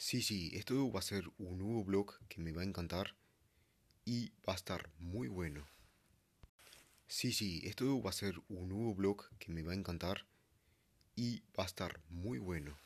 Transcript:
Sí, sí, esto va a ser un nuevo blog que me va a encantar y va a estar muy bueno. Sí, sí, esto va a ser un nuevo blog que me va a encantar y va a estar muy bueno.